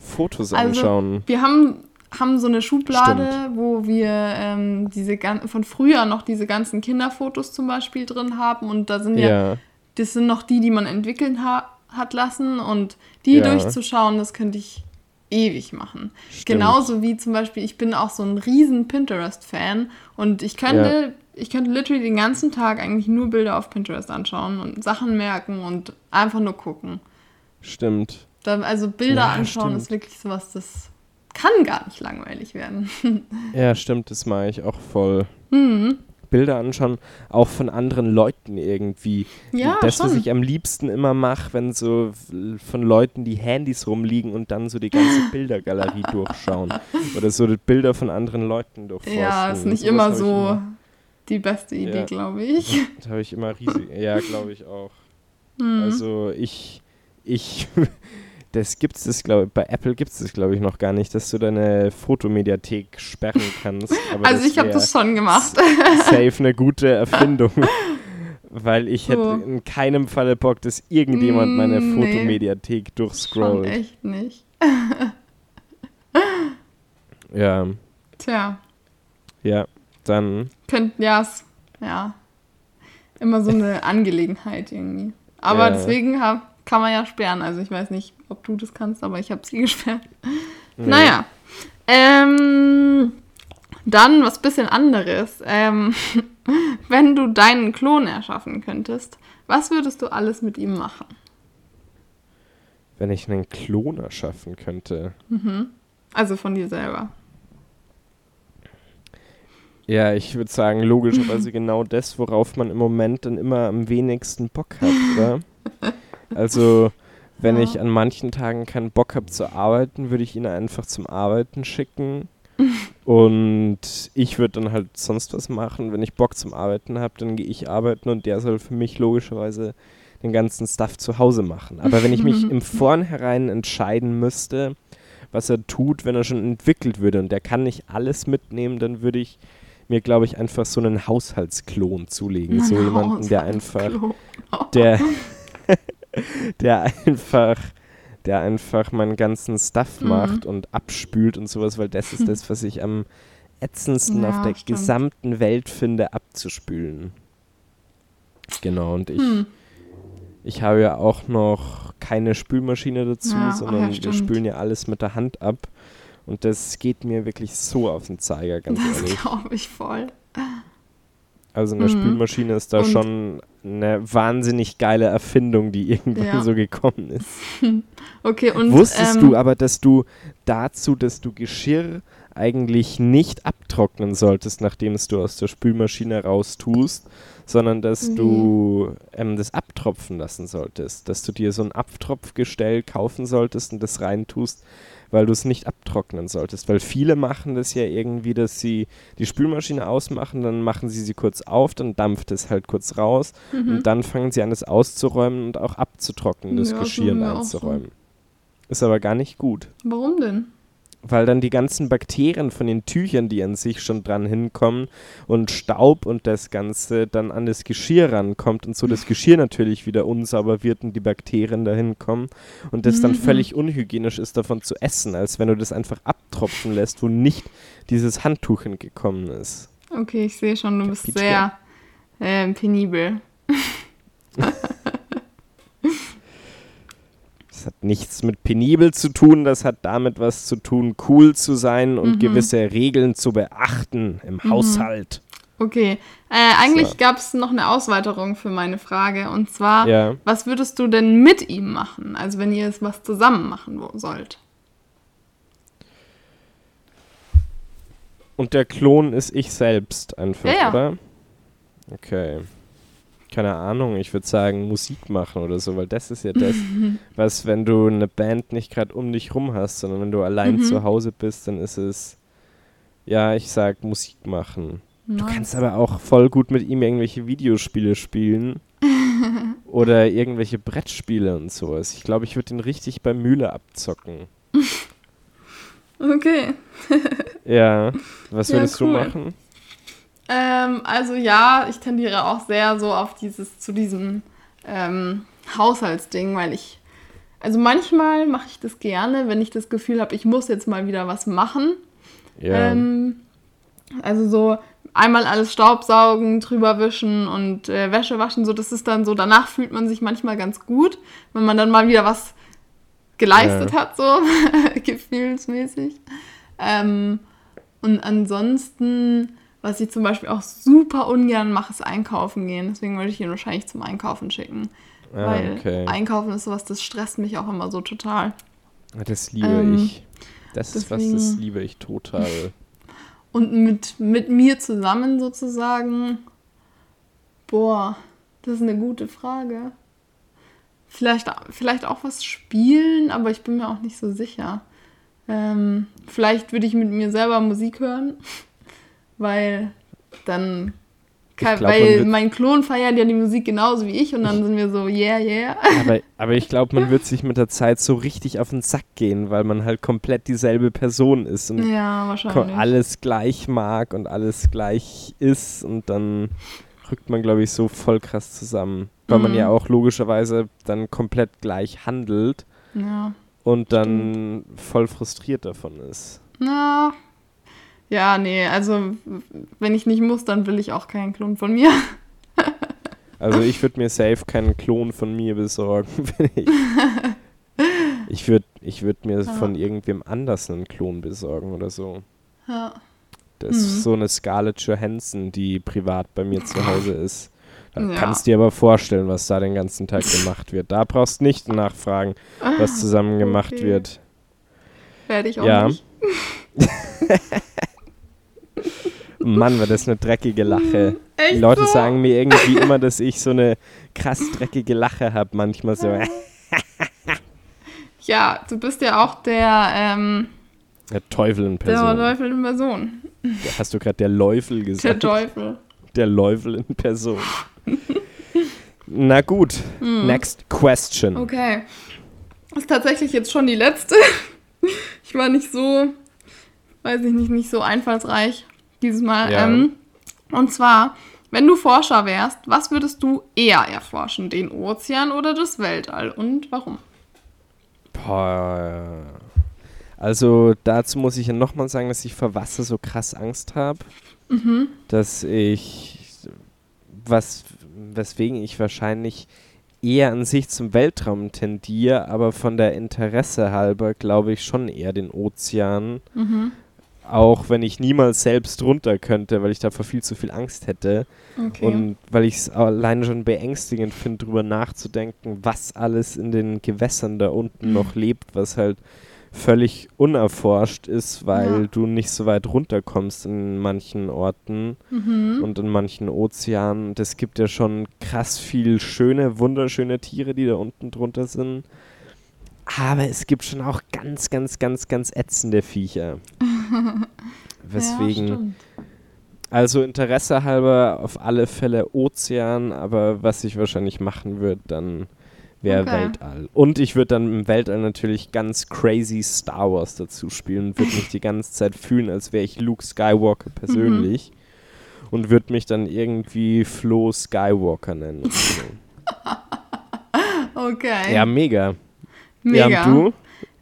Fotos also, anschauen? Wir haben haben so eine Schublade, Stimmt. wo wir ähm, diese von früher noch diese ganzen Kinderfotos zum Beispiel drin haben und da sind ja, ja das sind noch die, die man entwickeln ha hat lassen und die ja. durchzuschauen, das könnte ich ewig machen. Stimmt. Genauso wie zum Beispiel, ich bin auch so ein riesen Pinterest-Fan und ich könnte, ja. ich könnte literally den ganzen Tag eigentlich nur Bilder auf Pinterest anschauen und Sachen merken und einfach nur gucken. Stimmt. Da, also Bilder anschauen stimmt. ist wirklich sowas, das kann gar nicht langweilig werden. ja, stimmt, das mache ich auch voll. Mhm. Bilder anschauen, auch von anderen Leuten irgendwie. Ja, das, schon. was ich am liebsten immer mache, wenn so von Leuten die Handys rumliegen und dann so die ganze Bildergalerie durchschauen. Oder so die Bilder von anderen Leuten durchforsten. Ja, ist nicht immer so immer. die beste Idee, ja. glaube ich. Da habe ich immer riesig. Ja, glaube ich auch. Mhm. Also ich, ich das gibt es, glaube bei Apple gibt es das, glaube ich, noch gar nicht, dass du deine Fotomediathek sperren kannst. also ich habe das schon gemacht. Safe eine gute Erfindung. Weil ich hätte oh. in keinem Falle Bock, dass irgendjemand meine mm, nee. Fotomediathek durchscrollt. Schon echt nicht. ja. Tja. Ja, dann. Könnten, ja, ja. Immer so eine Angelegenheit irgendwie. Aber ja. deswegen habe kann man ja sperren. Also ich weiß nicht, ob du das kannst, aber ich habe sie gesperrt. Nee. Naja. Ähm, dann was bisschen anderes. Ähm, wenn du deinen Klon erschaffen könntest, was würdest du alles mit ihm machen? Wenn ich einen Klon erschaffen könnte. Mhm. Also von dir selber. Ja, ich würde sagen, logischerweise genau das, worauf man im Moment dann immer am wenigsten Bock hat, oder? Also, wenn ja. ich an manchen Tagen keinen Bock habe zu arbeiten, würde ich ihn einfach zum Arbeiten schicken. und ich würde dann halt sonst was machen. Wenn ich Bock zum Arbeiten habe, dann gehe ich arbeiten und der soll für mich logischerweise den ganzen Stuff zu Hause machen. Aber wenn ich mich im Vornherein entscheiden müsste, was er tut, wenn er schon entwickelt würde und der kann nicht alles mitnehmen, dann würde ich mir, glaube ich, einfach so einen Haushaltsklon zulegen. Ein so jemanden, der einfach, der, der einfach, der einfach meinen ganzen Stuff mhm. macht und abspült und sowas, weil das ist das, was ich am ätzendsten ja, auf der stimmt. gesamten Welt finde, abzuspülen. Genau, und ich, hm. ich habe ja auch noch keine Spülmaschine dazu, ja, sondern ja, wir spülen ja alles mit der Hand ab. Und das geht mir wirklich so auf den Zeiger, ganz das ehrlich. Das glaube ich voll. Also eine mhm. Spülmaschine ist da Und schon eine wahnsinnig geile Erfindung, die irgendwann ja. so gekommen ist. okay, und wusstest ähm, du aber, dass du dazu, dass du Geschirr eigentlich nicht abtrocknen solltest, nachdem es du aus der Spülmaschine raustust, sondern dass mhm. du ähm, das abtropfen lassen solltest, dass du dir so ein Abtropfgestell kaufen solltest und das reintust, weil du es nicht abtrocknen solltest. Weil viele machen das ja irgendwie, dass sie die Spülmaschine ausmachen, dann machen sie sie kurz auf, dann dampft es halt kurz raus mhm. und dann fangen sie an, es auszuräumen und auch abzutrocknen, das ja, Geschirr einzuräumen. So. Ist aber gar nicht gut. Warum denn? Weil dann die ganzen Bakterien von den Tüchern, die an sich schon dran hinkommen und Staub und das Ganze dann an das Geschirr rankommt und so das Geschirr natürlich wieder unsauber wird und die Bakterien dahin kommen und das dann mhm. völlig unhygienisch ist, davon zu essen, als wenn du das einfach abtropfen lässt, wo nicht dieses Handtuch hingekommen ist. Okay, ich sehe schon, du bist sehr äh, penibel. Das hat nichts mit penibel zu tun, das hat damit was zu tun, cool zu sein und mhm. gewisse Regeln zu beachten im mhm. Haushalt. Okay, äh, eigentlich so. gab es noch eine Ausweiterung für meine Frage und zwar, ja. was würdest du denn mit ihm machen? Also wenn ihr es was zusammen machen sollt. Und der Klon ist ich selbst einfach, ja, ja. oder? Okay keine Ahnung, ich würde sagen Musik machen oder so, weil das ist ja das, was, wenn du eine Band nicht gerade um dich rum hast, sondern wenn du allein mhm. zu Hause bist, dann ist es, ja, ich sag Musik machen. Nice. Du kannst aber auch voll gut mit ihm irgendwelche Videospiele spielen oder irgendwelche Brettspiele und sowas. Ich glaube, ich würde ihn richtig bei Mühle abzocken. Okay. ja, was würdest ja, cool. du machen? Ähm, also ja, ich tendiere auch sehr so auf dieses, zu diesem ähm, Haushaltsding, weil ich, also manchmal mache ich das gerne, wenn ich das Gefühl habe, ich muss jetzt mal wieder was machen. Ja. Ähm, also so einmal alles Staubsaugen, drüber wischen und äh, Wäsche waschen, so das ist dann so, danach fühlt man sich manchmal ganz gut, wenn man dann mal wieder was geleistet ja. hat, so gefühlsmäßig. Ähm, und ansonsten was ich zum Beispiel auch super ungern mache, ist einkaufen gehen. Deswegen würde ich ihn wahrscheinlich zum Einkaufen schicken. Ah, weil okay. Einkaufen ist sowas, das stresst mich auch immer so total. Das liebe ähm, ich. Das deswegen, ist was, das liebe ich total. Und mit, mit mir zusammen sozusagen, boah, das ist eine gute Frage. Vielleicht, vielleicht auch was spielen, aber ich bin mir auch nicht so sicher. Ähm, vielleicht würde ich mit mir selber Musik hören weil dann kann, glaub, weil mein Klon feiert ja die Musik genauso wie ich und dann sind wir so, yeah, yeah. Aber, aber ich glaube, man wird sich mit der Zeit so richtig auf den Sack gehen, weil man halt komplett dieselbe Person ist und ja, alles gleich mag und alles gleich ist und dann rückt man, glaube ich, so voll krass zusammen. Weil mhm. man ja auch logischerweise dann komplett gleich handelt ja, und dann stimmt. voll frustriert davon ist. Na, ja, nee, also wenn ich nicht muss, dann will ich auch keinen Klon von mir. also ich würde mir safe keinen Klon von mir besorgen, wenn ich. Ich würde ich würd mir ja. von irgendwem anders einen Klon besorgen oder so. Ja. Das mhm. ist so eine Scarlett Johansson, die privat bei mir zu Hause ist. Da ja. kannst du dir aber vorstellen, was da den ganzen Tag gemacht wird. Da brauchst du nicht nachfragen, was zusammen gemacht okay. wird. Werde ich auch ja. nicht. Mann, war das eine dreckige Lache. Echt Die Leute so? sagen mir irgendwie immer, dass ich so eine krass dreckige Lache habe, manchmal so. ja, du bist ja auch der, ähm, Der Teufel in Person. Der Teufel in Person. Hast du gerade der Läufel gesagt? Der Teufel. Der Läufel in Person. Na gut, hm. next question. Okay. Das ist tatsächlich jetzt schon die letzte. Ich war nicht so, weiß ich nicht, nicht so einfallsreich dieses Mal. Ja. Ähm, und zwar, wenn du Forscher wärst, was würdest du eher erforschen? Den Ozean oder das Weltall? Und warum? Boah. Also dazu muss ich ja nochmal sagen, dass ich vor Wasser so krass Angst habe. Mhm. Dass ich, was, weswegen ich wahrscheinlich eher an sich zum Weltraum tendiere, aber von der Interesse halber glaube ich schon eher den Ozean. Mhm. Auch wenn ich niemals selbst runter könnte, weil ich davor viel zu viel Angst hätte. Okay. Und weil ich es alleine schon beängstigend finde, darüber nachzudenken, was alles in den Gewässern da unten mhm. noch lebt, was halt völlig unerforscht ist, weil ja. du nicht so weit runterkommst in manchen Orten mhm. und in manchen Ozeanen. Und es gibt ja schon krass viel schöne, wunderschöne Tiere, die da unten drunter sind. Aber es gibt schon auch ganz, ganz, ganz, ganz ätzende Viecher. Weswegen. Ja, also Interesse halber auf alle Fälle Ozean, aber was ich wahrscheinlich machen würde, dann wäre okay. Weltall. Und ich würde dann im Weltall natürlich ganz crazy Star Wars dazu spielen und würde mich die ganze Zeit fühlen, als wäre ich Luke Skywalker persönlich. Mhm. Und würde mich dann irgendwie Flo Skywalker nennen. okay. Ja, mega. Mega. Ja, du?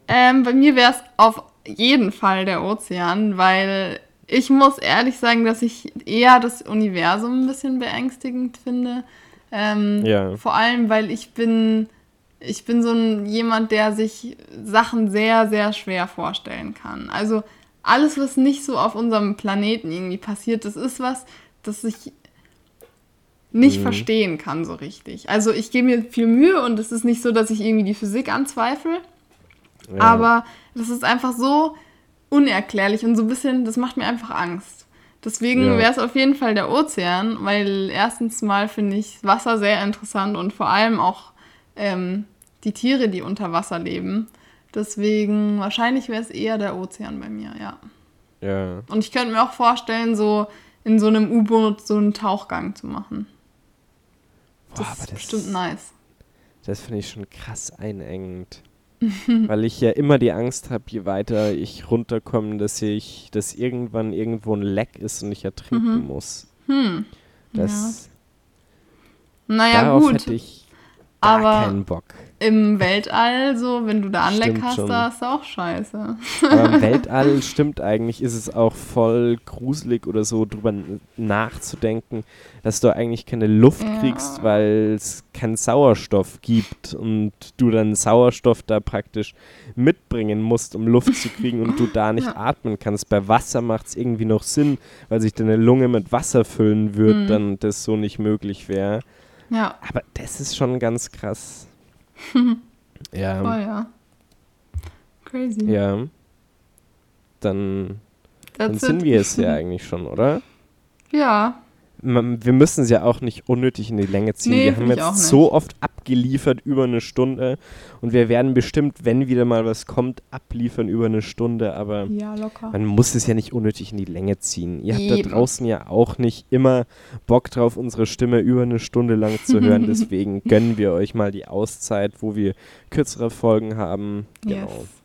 Ähm, bei mir wäre es auf jeden Fall der Ozean, weil ich muss ehrlich sagen, dass ich eher das Universum ein bisschen beängstigend finde. Ähm, ja. Vor allem, weil ich bin, ich bin so ein jemand, der sich Sachen sehr, sehr schwer vorstellen kann. Also alles, was nicht so auf unserem Planeten irgendwie passiert, das ist was, das ich nicht mhm. verstehen kann so richtig. Also ich gebe mir viel Mühe und es ist nicht so, dass ich irgendwie die Physik anzweifle. Ja. Aber das ist einfach so unerklärlich und so ein bisschen, das macht mir einfach Angst. Deswegen ja. wäre es auf jeden Fall der Ozean, weil erstens mal finde ich Wasser sehr interessant und vor allem auch ähm, die Tiere, die unter Wasser leben. Deswegen wahrscheinlich wäre es eher der Ozean bei mir, ja. Ja. Und ich könnte mir auch vorstellen, so in so einem U-Boot so einen Tauchgang zu machen. Das Boah, ist das bestimmt nice. Das finde ich schon krass einengend. weil ich ja immer die Angst habe, je weiter ich runterkomme, dass ich, dass irgendwann irgendwo ein Leck ist und ich ertrinken mhm. muss. Hm. Das, ja. Naja, darauf gut. hätte ich gar aber keinen Bock. Im Weltall, so, wenn du da hast, schon. da ist auch scheiße. Aber im Weltall stimmt eigentlich, ist es auch voll gruselig oder so, drüber nachzudenken, dass du eigentlich keine Luft ja. kriegst, weil es keinen Sauerstoff gibt und du dann Sauerstoff da praktisch mitbringen musst, um Luft zu kriegen und du da nicht ja. atmen kannst. Bei Wasser macht es irgendwie noch Sinn, weil sich deine Lunge mit Wasser füllen wird, mhm. dann das so nicht möglich wäre. Ja. Aber das ist schon ganz krass. ja. Oh ja. Crazy. Ja. Dann, dann sind wir es ja eigentlich schon, oder? Ja wir müssen es ja auch nicht unnötig in die Länge ziehen. Nee, wir haben jetzt so oft abgeliefert über eine Stunde und wir werden bestimmt, wenn wieder mal was kommt, abliefern über eine Stunde, aber ja, man muss es ja nicht unnötig in die Länge ziehen. Ihr Eben. habt da draußen ja auch nicht immer Bock drauf, unsere Stimme über eine Stunde lang zu hören, deswegen gönnen wir euch mal die Auszeit, wo wir kürzere Folgen haben. Genau. Yes.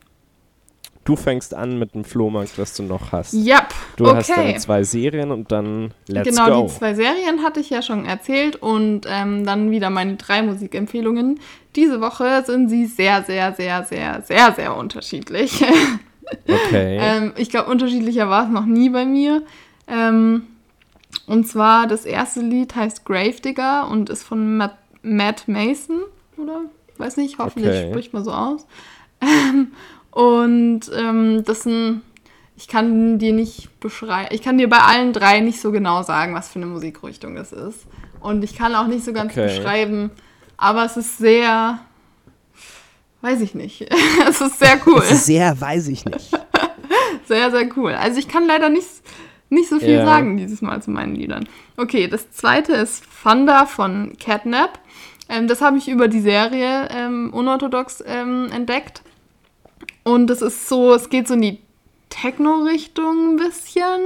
Du fängst an mit dem Flohmarkt, was du noch hast. Yep, du okay. hast deine zwei Serien und dann let's genau, go. Genau, die zwei Serien hatte ich ja schon erzählt und ähm, dann wieder meine drei Musikempfehlungen. Diese Woche sind sie sehr, sehr, sehr, sehr, sehr, sehr unterschiedlich. Okay. ähm, ich glaube, unterschiedlicher war es noch nie bei mir. Ähm, und zwar das erste Lied heißt Gravedigger und ist von Matt, Matt Mason, oder? Weiß nicht, hoffentlich okay. spricht man so aus. Und ähm, das sind, ich kann dir nicht beschreiben, ich kann dir bei allen drei nicht so genau sagen, was für eine Musikrichtung das ist. Und ich kann auch nicht so ganz okay. beschreiben, aber es ist sehr, weiß ich nicht. es ist sehr cool. Es ist sehr, weiß ich nicht. sehr, sehr cool. Also ich kann leider nicht, nicht so viel ja. sagen dieses Mal zu meinen Liedern. Okay, das zweite ist Thunder von Catnap. Ähm, das habe ich über die Serie ähm, Unorthodox ähm, entdeckt. Und es ist so, es geht so in die Techno-Richtung ein bisschen,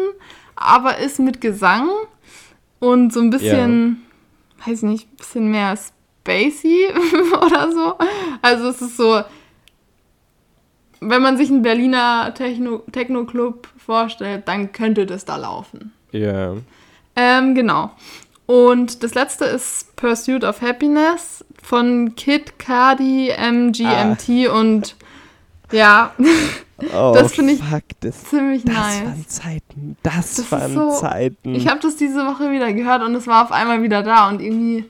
aber ist mit Gesang und so ein bisschen, ja. weiß nicht, ein bisschen mehr spacey oder so. Also es ist so, wenn man sich einen Berliner Techno-Club vorstellt, dann könnte das da laufen. Ja. Ähm, genau. Und das letzte ist Pursuit of Happiness von Kid Cardi, MGMT ah. und ja, oh, das finde ich fuck, das, ziemlich das nice. Das waren Zeiten, das, das waren so, Zeiten. Ich habe das diese Woche wieder gehört und es war auf einmal wieder da und irgendwie,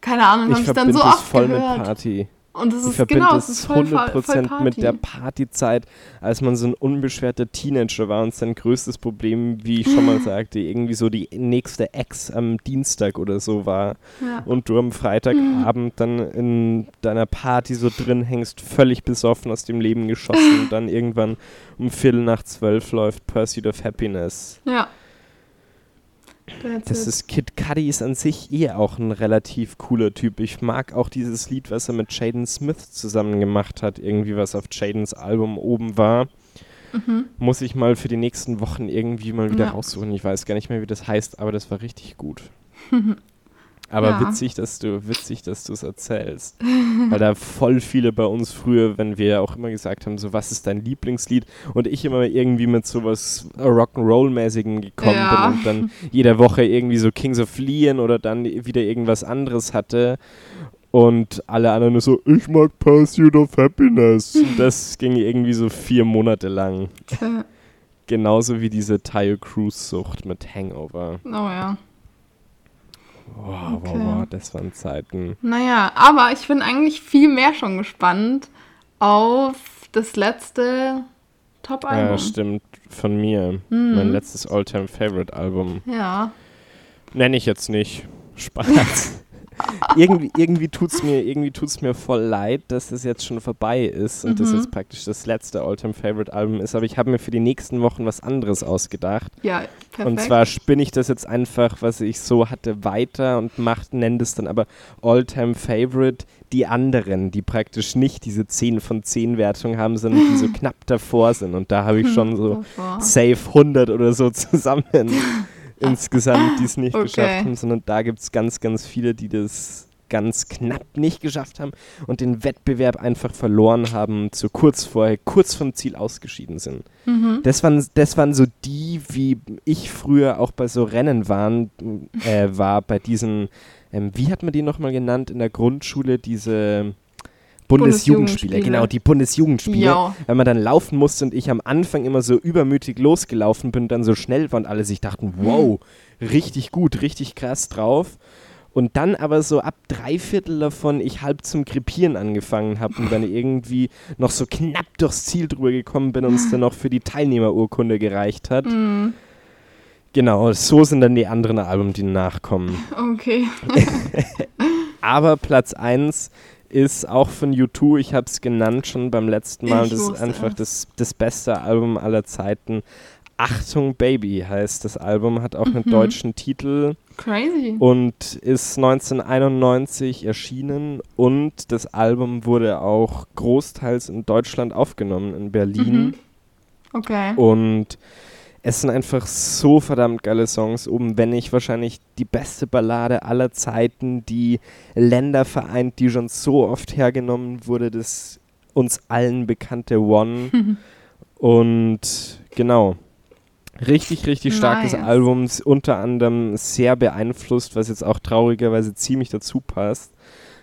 keine Ahnung, habe ich dann so oft voll gehört. Mit Party. Und das ich ist genau, es ist voll, 100% voll mit der Partyzeit, als man so ein unbeschwerter Teenager war und sein größtes Problem, wie ich schon mal sagte, irgendwie so die nächste Ex am Dienstag oder so war ja. und du am Freitagabend dann in deiner Party so drin hängst, völlig besoffen aus dem Leben geschossen und dann irgendwann um Viertel nach zwölf läuft Pursuit of Happiness. Ja. Das ist Kid Cudi ist an sich eh auch ein relativ cooler Typ. Ich mag auch dieses Lied, was er mit Jaden Smith zusammen gemacht hat, irgendwie was auf Jadens Album oben war. Mhm. Muss ich mal für die nächsten Wochen irgendwie mal wieder ja. raussuchen. Ich weiß gar nicht mehr, wie das heißt, aber das war richtig gut. Aber ja. witzig, dass du witzig, dass du es erzählst. Weil da voll viele bei uns früher, wenn wir auch immer gesagt haben, so was ist dein Lieblingslied? Und ich immer irgendwie mit sowas Rock'n'Roll-mäßigen gekommen ja. bin und dann jede Woche irgendwie so Kings of Leon oder dann wieder irgendwas anderes hatte. Und alle anderen nur so, ich mag Pursuit of Happiness. Und das ging irgendwie so vier Monate lang. Genauso wie diese Tile Cruise-Sucht mit Hangover. Oh ja. Wow, okay. wow, wow, das waren Zeiten. Naja, aber ich bin eigentlich viel mehr schon gespannt auf das letzte Top-Album. Ja, stimmt, von mir. Mhm. Mein letztes All-Time-Favorite-Album. Ja. Nenne ich jetzt nicht. Spaß. irgendwie irgendwie tut es mir, mir voll leid, dass das jetzt schon vorbei ist und mhm. das jetzt praktisch das letzte All-Time-Favorite-Album ist. Aber ich habe mir für die nächsten Wochen was anderes ausgedacht. Ja, perfekt. Und zwar spinne ich das jetzt einfach, was ich so hatte, weiter und nenne das dann aber All-Time-Favorite die anderen, die praktisch nicht diese 10 von 10 Wertung haben, sondern die so knapp davor sind. Und da habe ich schon so safe 100 oder so zusammen insgesamt, die es nicht okay. geschafft haben, sondern da gibt es ganz, ganz viele, die das ganz knapp nicht geschafft haben und den Wettbewerb einfach verloren haben, zu kurz vorher, kurz vom Ziel ausgeschieden sind. Mhm. Das, waren, das waren so die, wie ich früher auch bei so Rennen waren, äh, war, bei diesen, ähm, wie hat man die nochmal genannt in der Grundschule, diese Bundesjugendspiele, genau, die Bundesjugendspiele, jo. weil man dann laufen musste und ich am Anfang immer so übermütig losgelaufen bin, dann so schnell war und alle sich dachten, wow, richtig gut, richtig krass drauf. Und dann aber so ab drei Viertel davon ich halb zum Krepieren angefangen habe und dann irgendwie noch so knapp durchs Ziel drüber gekommen bin und es dann noch für die Teilnehmerurkunde gereicht hat. Mm. Genau, so sind dann die anderen Alben, die nachkommen. Okay. aber Platz 1 ist auch von U2, ich habe es genannt schon beim letzten Mal, ich das ist einfach das, das beste Album aller Zeiten. Achtung Baby heißt das Album, hat auch mhm. einen deutschen Titel. Crazy. Und ist 1991 erschienen und das Album wurde auch großteils in Deutschland aufgenommen, in Berlin. Mhm. Okay. Und es sind einfach so verdammt geile Songs oben, wenn nicht wahrscheinlich die beste Ballade aller Zeiten, die Länder vereint, die schon so oft hergenommen wurde, das uns allen bekannte One. Und genau. Richtig, richtig starkes nice. Album, unter anderem sehr beeinflusst, was jetzt auch traurigerweise ziemlich dazu passt,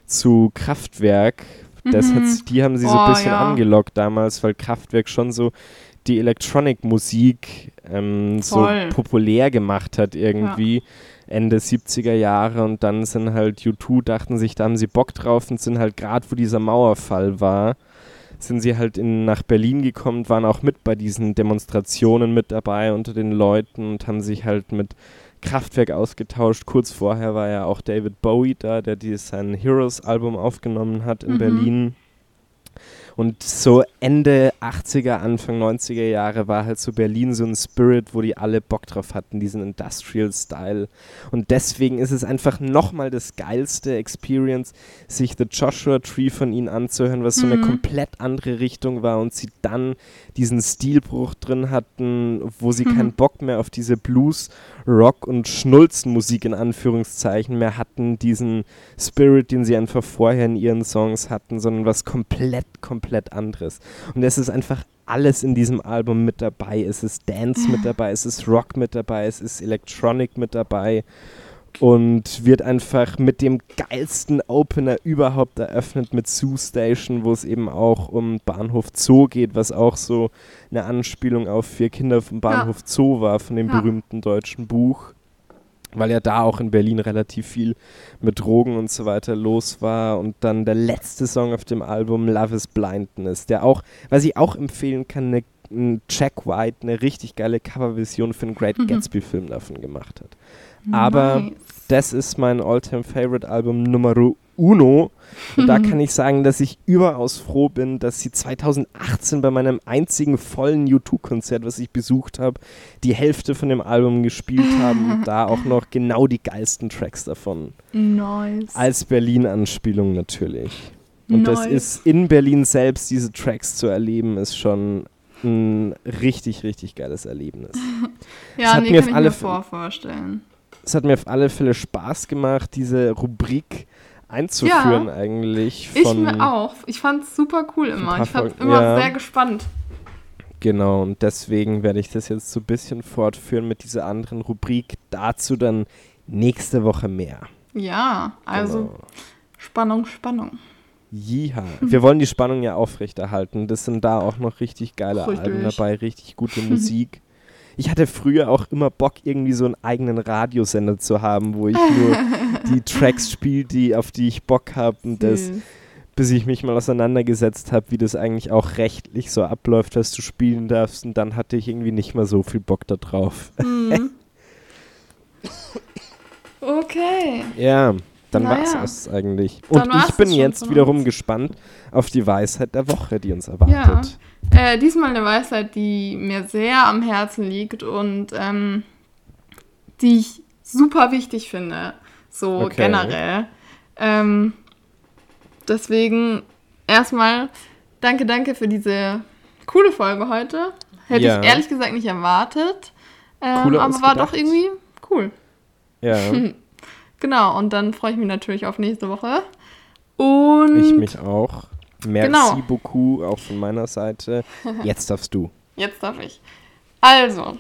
zu Kraftwerk. Das mhm. die haben sie so ein oh, bisschen ja. angelockt damals, weil Kraftwerk schon so die Electronic-Musik ähm, so populär gemacht hat irgendwie. Ja. Ende 70er Jahre und dann sind halt U2, dachten sich, da haben sie Bock drauf und sind halt gerade, wo dieser Mauerfall war, sind sie halt in, nach Berlin gekommen, waren auch mit bei diesen Demonstrationen mit dabei unter den Leuten und haben sich halt mit Kraftwerk ausgetauscht. Kurz vorher war ja auch David Bowie da, der dieses, sein Heroes-Album aufgenommen hat in mhm. Berlin. Und so Ende 80er, Anfang 90er Jahre war halt so Berlin so ein Spirit, wo die alle Bock drauf hatten, diesen Industrial-Style. Und deswegen ist es einfach nochmal das geilste Experience, sich The Joshua Tree von ihnen anzuhören, was so eine mhm. komplett andere Richtung war und sie dann diesen Stilbruch drin hatten, wo sie mhm. keinen Bock mehr auf diese Blues, Rock und Schnulzenmusik in Anführungszeichen mehr hatten, diesen Spirit, den sie einfach vorher in ihren Songs hatten, sondern was komplett, komplett anderes. Und es ist einfach alles in diesem Album mit dabei. Es ist Dance mit dabei, es ist Rock mit dabei, es ist Electronic mit dabei und wird einfach mit dem geilsten Opener überhaupt eröffnet mit Zoo Station, wo es eben auch um Bahnhof Zoo geht, was auch so eine Anspielung auf Vier Kinder vom Bahnhof ja. Zoo war, von dem ja. berühmten deutschen Buch. Weil ja da auch in Berlin relativ viel mit Drogen und so weiter los war. Und dann der letzte Song auf dem Album Love is Blindness, der auch, was ich auch empfehlen kann, eine Jack White eine richtig geile Coverversion für einen Great mhm. Gatsby-Film davon gemacht hat. Aber nice. das ist mein Alltime favorite Album Numero Uno. Und da kann ich sagen, dass ich überaus froh bin, dass sie 2018 bei meinem einzigen vollen U2-Konzert, was ich besucht habe, die Hälfte von dem Album gespielt haben und da auch noch genau die geilsten Tracks davon. Nice. Als Berlin-Anspielung natürlich. Und nice. das ist in Berlin selbst, diese Tracks zu erleben, ist schon ein richtig, richtig geiles Erlebnis. ja, nee, kann ich mir vorstellen es hat mir auf alle Fälle Spaß gemacht, diese Rubrik einzuführen ja, eigentlich. ich mir auch. Ich fand es super cool immer. Ich fand es immer ja. sehr gespannt. Genau, und deswegen werde ich das jetzt so ein bisschen fortführen mit dieser anderen Rubrik. Dazu dann nächste Woche mehr. Ja, also genau. Spannung, Spannung. Jiha. Wir wollen die Spannung ja aufrechterhalten. Das sind da auch noch richtig geile richtig. Alben dabei, richtig gute Musik ich hatte früher auch immer Bock, irgendwie so einen eigenen Radiosender zu haben, wo ich nur die Tracks spiele, die, auf die ich Bock habe und das bis ich mich mal auseinandergesetzt habe, wie das eigentlich auch rechtlich so abläuft, dass du spielen darfst. Und dann hatte ich irgendwie nicht mehr so viel Bock da drauf. Mhm. okay. Ja, dann naja. war es eigentlich. Und ich bin jetzt wiederum gespannt auf die Weisheit der Woche, die uns erwartet. Ja. Äh, diesmal eine Weisheit, die mir sehr am Herzen liegt und ähm, die ich super wichtig finde, so okay. generell. Ähm, deswegen erstmal danke, danke für diese coole Folge heute. Hätte ja. ich ehrlich gesagt nicht erwartet. Ähm, aber war gedacht. doch irgendwie cool. Ja. genau, und dann freue ich mich natürlich auf nächste Woche. Und ich mich auch. Merci genau. beaucoup, auch von meiner Seite. Jetzt darfst du. Jetzt darf ich. Also,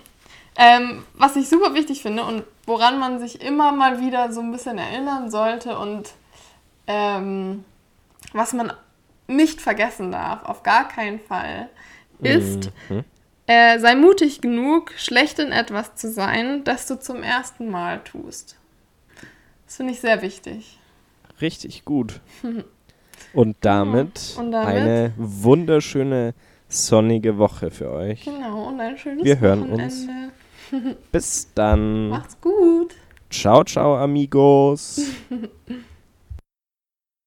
ähm, was ich super wichtig finde und woran man sich immer mal wieder so ein bisschen erinnern sollte und ähm, was man nicht vergessen darf, auf gar keinen Fall, ist, mhm. äh, sei mutig genug, schlecht in etwas zu sein, das du zum ersten Mal tust. Das finde ich sehr wichtig. Richtig gut. Und damit, und damit, eine wunderschöne sonnige Woche für euch. Genau, und ein schönes Wir hören Wochenende. uns. Bis dann. Macht's gut. Ciao, ciao, amigos.